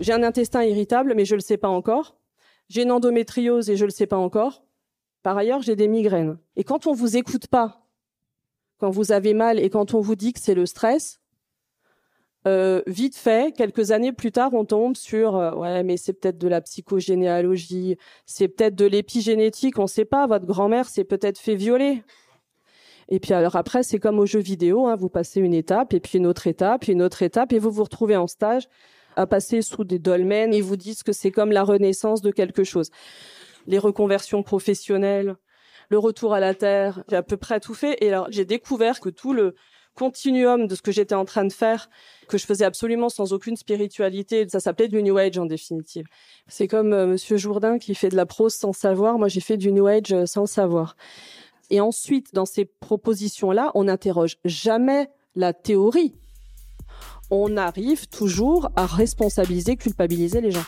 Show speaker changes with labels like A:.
A: J'ai un intestin irritable, mais je le sais pas encore. J'ai une endométriose et je le sais pas encore. Par ailleurs, j'ai des migraines. Et quand on vous écoute pas, quand vous avez mal et quand on vous dit que c'est le stress, euh, vite fait, quelques années plus tard, on tombe sur euh, ouais, mais c'est peut-être de la psychogénéalogie, c'est peut-être de l'épigénétique, on sait pas. Votre grand-mère s'est peut-être fait violer. Et puis alors après, c'est comme aux jeux vidéo, hein, vous passez une étape et puis une autre étape, puis une autre étape, et vous vous retrouvez en stage à passer sous des dolmens ils vous disent que c'est comme la renaissance de quelque chose. Les reconversions professionnelles, le retour à la terre, j'ai à peu près tout fait. Et alors j'ai découvert que tout le continuum de ce que j'étais en train de faire, que je faisais absolument sans aucune spiritualité. Ça s'appelait du New Age en définitive. C'est comme euh, Monsieur Jourdain qui fait de la prose sans savoir. Moi, j'ai fait du New Age euh, sans savoir. Et ensuite, dans ces propositions-là, on n'interroge jamais la théorie. On arrive toujours à responsabiliser, culpabiliser les gens.